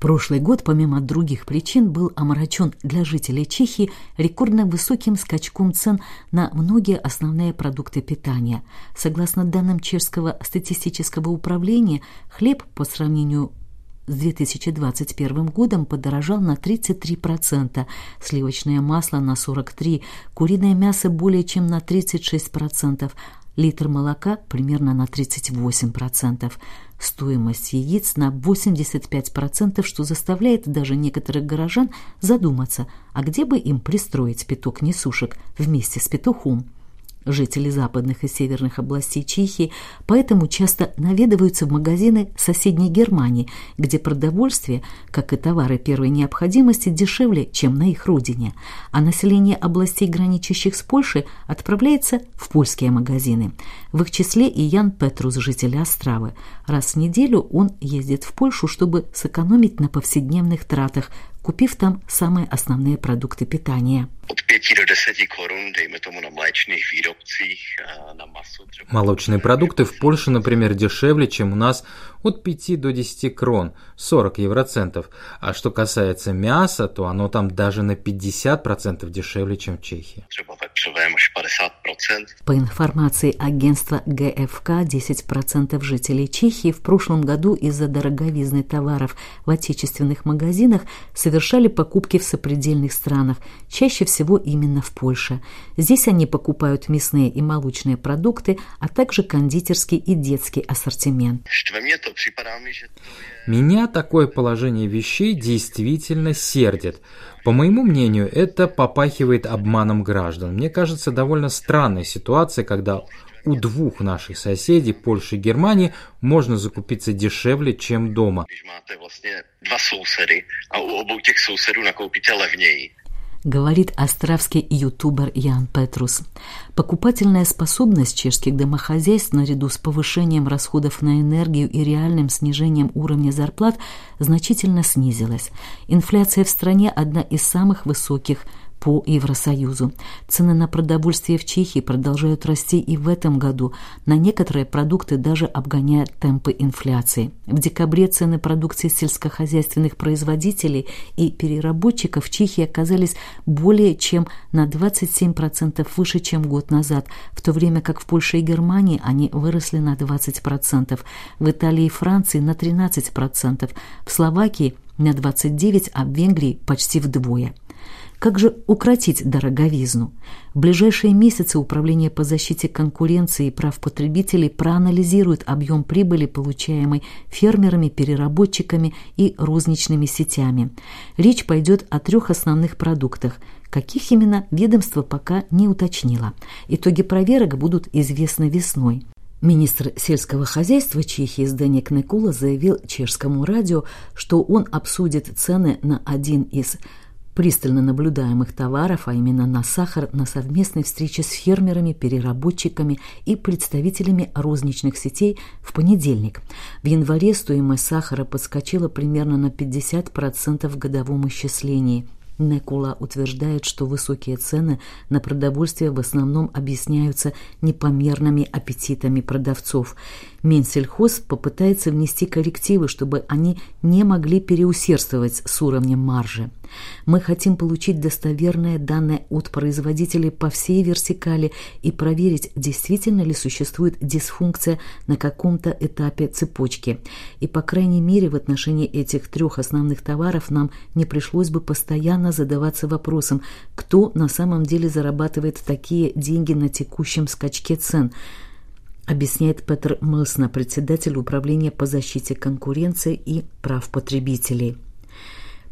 Прошлый год, помимо других причин, был омрачен для жителей Чехии рекордно высоким скачком цен на многие основные продукты питания. Согласно данным Чешского статистического управления, хлеб по сравнению с 2021 годом подорожал на 33%, сливочное масло на 43%, куриное мясо более чем на 36%, литр молока примерно на 38%, стоимость яиц на 85%, что заставляет даже некоторых горожан задуматься, а где бы им пристроить пяток несушек вместе с петухом. Жители западных и северных областей Чехии поэтому часто наведываются в магазины соседней Германии, где продовольствие, как и товары первой необходимости, дешевле, чем на их родине, а население областей, граничащих с Польшей, отправляется в польские магазины. В их числе и Ян Петрус, житель Остравы. Раз в неделю он ездит в Польшу, чтобы сэкономить на повседневных тратах, купив там самые основные продукты питания. От 5 до 10 корун, dejme tomu na mléčných výrobcích, на массу. Молочные продукты в Польше, например, дешевле, чем у нас от 5 до 10 крон, 40 евроцентов. А что касается мяса, то оно там даже на 50% дешевле, чем в Чехии. По информации агентства ГФК, 10% жителей Чехии в прошлом году из-за дороговизны товаров в отечественных магазинах совершали покупки в сопредельных странах, чаще всего именно в Польше. Здесь они покупают мясные и молочные продукты, а также кондитерский и детский ассортимент. Меня такое положение вещей действительно сердит. По моему мнению, это попахивает обманом граждан. Мне кажется довольно странной ситуацией, когда у двух наших соседей, Польши и Германии, можно закупиться дешевле, чем дома. Говорит островский ютубер Ян Петрус. Покупательная способность чешских домохозяйств наряду с повышением расходов на энергию и реальным снижением уровня зарплат значительно снизилась. Инфляция в стране одна из самых высоких по Евросоюзу. Цены на продовольствие в Чехии продолжают расти и в этом году. На некоторые продукты даже обгоняют темпы инфляции. В декабре цены продукции сельскохозяйственных производителей и переработчиков в Чехии оказались более чем на 27% выше, чем год назад, в то время как в Польше и Германии они выросли на 20%, в Италии и Франции на 13%, в Словакии на 29%, а в Венгрии почти вдвое. Как же укротить дороговизну? В ближайшие месяцы Управление по защите конкуренции и прав потребителей проанализирует объем прибыли, получаемой фермерами, переработчиками и розничными сетями. Речь пойдет о трех основных продуктах. Каких именно ведомство пока не уточнило. Итоги проверок будут известны весной. Министр сельского хозяйства Чехии Сденек Некула заявил чешскому радио, что он обсудит цены на один из пристально наблюдаемых товаров, а именно на сахар, на совместной встрече с фермерами, переработчиками и представителями розничных сетей в понедельник. В январе стоимость сахара подскочила примерно на 50% в годовом исчислении – Некула утверждает, что высокие цены на продовольствие в основном объясняются непомерными аппетитами продавцов. Минсельхоз попытается внести коррективы, чтобы они не могли переусердствовать с уровнем маржи. Мы хотим получить достоверные данные от производителей по всей вертикали и проверить, действительно ли существует дисфункция на каком-то этапе цепочки. И, по крайней мере, в отношении этих трех основных товаров нам не пришлось бы постоянно задаваться вопросом, кто на самом деле зарабатывает такие деньги на текущем скачке цен – объясняет Петр Мылсна, председатель управления по защите конкуренции и прав потребителей.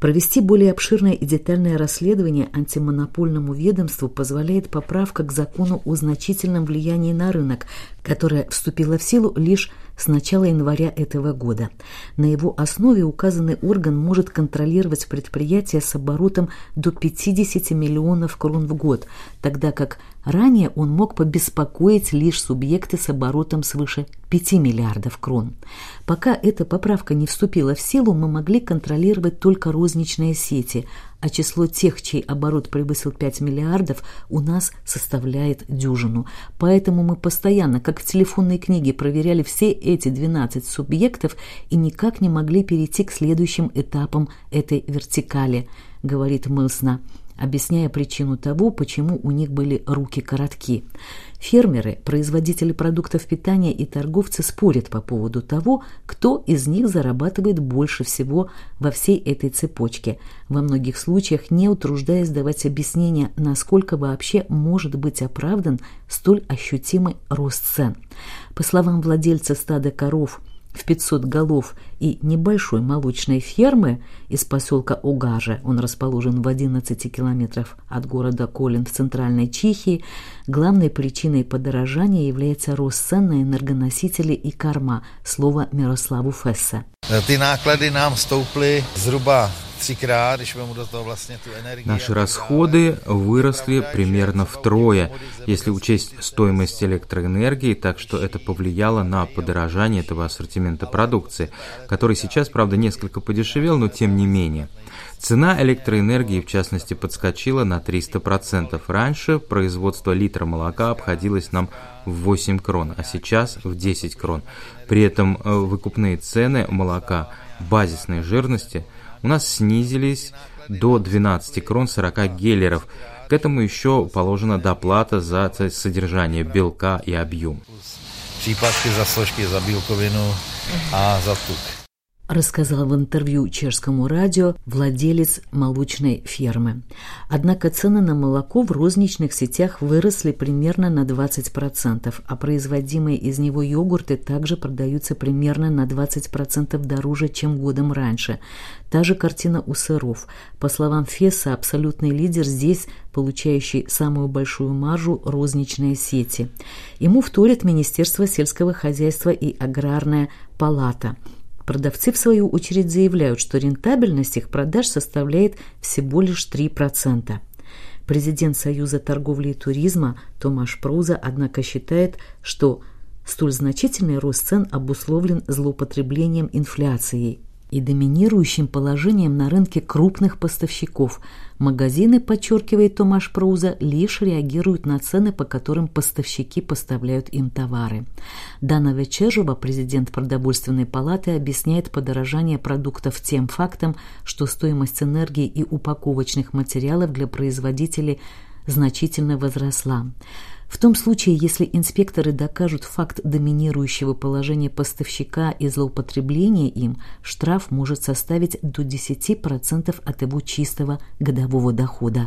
Провести более обширное и детальное расследование антимонопольному ведомству позволяет поправка к закону о значительном влиянии на рынок, которая вступила в силу лишь с начала января этого года. На его основе указанный орган может контролировать предприятия с оборотом до 50 миллионов крон в год, тогда как ранее он мог побеспокоить лишь субъекты с оборотом свыше 5 миллиардов крон. Пока эта поправка не вступила в силу, мы могли контролировать только розничные сети, а число тех, чей оборот превысил 5 миллиардов, у нас составляет дюжину. Поэтому мы постоянно, как в телефонной книге, проверяли все эти 12 субъектов и никак не могли перейти к следующим этапам этой вертикали, говорит Мылсна объясняя причину того, почему у них были руки коротки. Фермеры, производители продуктов питания и торговцы спорят по поводу того, кто из них зарабатывает больше всего во всей этой цепочке, во многих случаях не утруждаясь давать объяснения, насколько вообще может быть оправдан столь ощутимый рост цен. По словам владельца стада коров – в 500 голов и небольшой молочной фермы из поселка Угаже, он расположен в 11 километров от города Колин в центральной Чехии, главной причиной подорожания является рост цен на энергоносители и корма, слово Мирославу Фесса. Ty náklady nám stouply zhruba Наши расходы выросли примерно втрое, если учесть стоимость электроэнергии, так что это повлияло на подорожание этого ассортимента продукции, который сейчас, правда, несколько подешевел, но тем не менее. Цена электроэнергии, в частности, подскочила на 300%. Раньше производство литра молока обходилось нам в 8 крон, а сейчас в 10 крон. При этом э, выкупные цены молока базисной жирности – у нас снизились до 12 крон 40 геллеров. К этому еще положена доплата за содержание белка и объем. Příplatky za složky za bílkovinu a za tuk рассказал в интервью чешскому радио владелец молочной фермы. Однако цены на молоко в розничных сетях выросли примерно на 20%, а производимые из него йогурты также продаются примерно на 20% дороже, чем годом раньше. Та же картина у сыров. По словам Фесса, абсолютный лидер здесь, получающий самую большую маржу, розничные сети. Ему вторят Министерство сельского хозяйства и Аграрная палата – Продавцы, в свою очередь, заявляют, что рентабельность их продаж составляет всего лишь 3%. Президент Союза торговли и туризма Томаш Проуза, однако, считает, что столь значительный рост цен обусловлен злоупотреблением инфляцией и доминирующим положением на рынке крупных поставщиков. Магазины, подчеркивает Томаш Проуза, лишь реагируют на цены, по которым поставщики поставляют им товары. Дана Вечежева, президент продовольственной палаты, объясняет подорожание продуктов тем фактом, что стоимость энергии и упаковочных материалов для производителей значительно возросла. В том случае, если инспекторы докажут факт доминирующего положения поставщика и злоупотребления им, штраф может составить до 10% от его чистого годового дохода.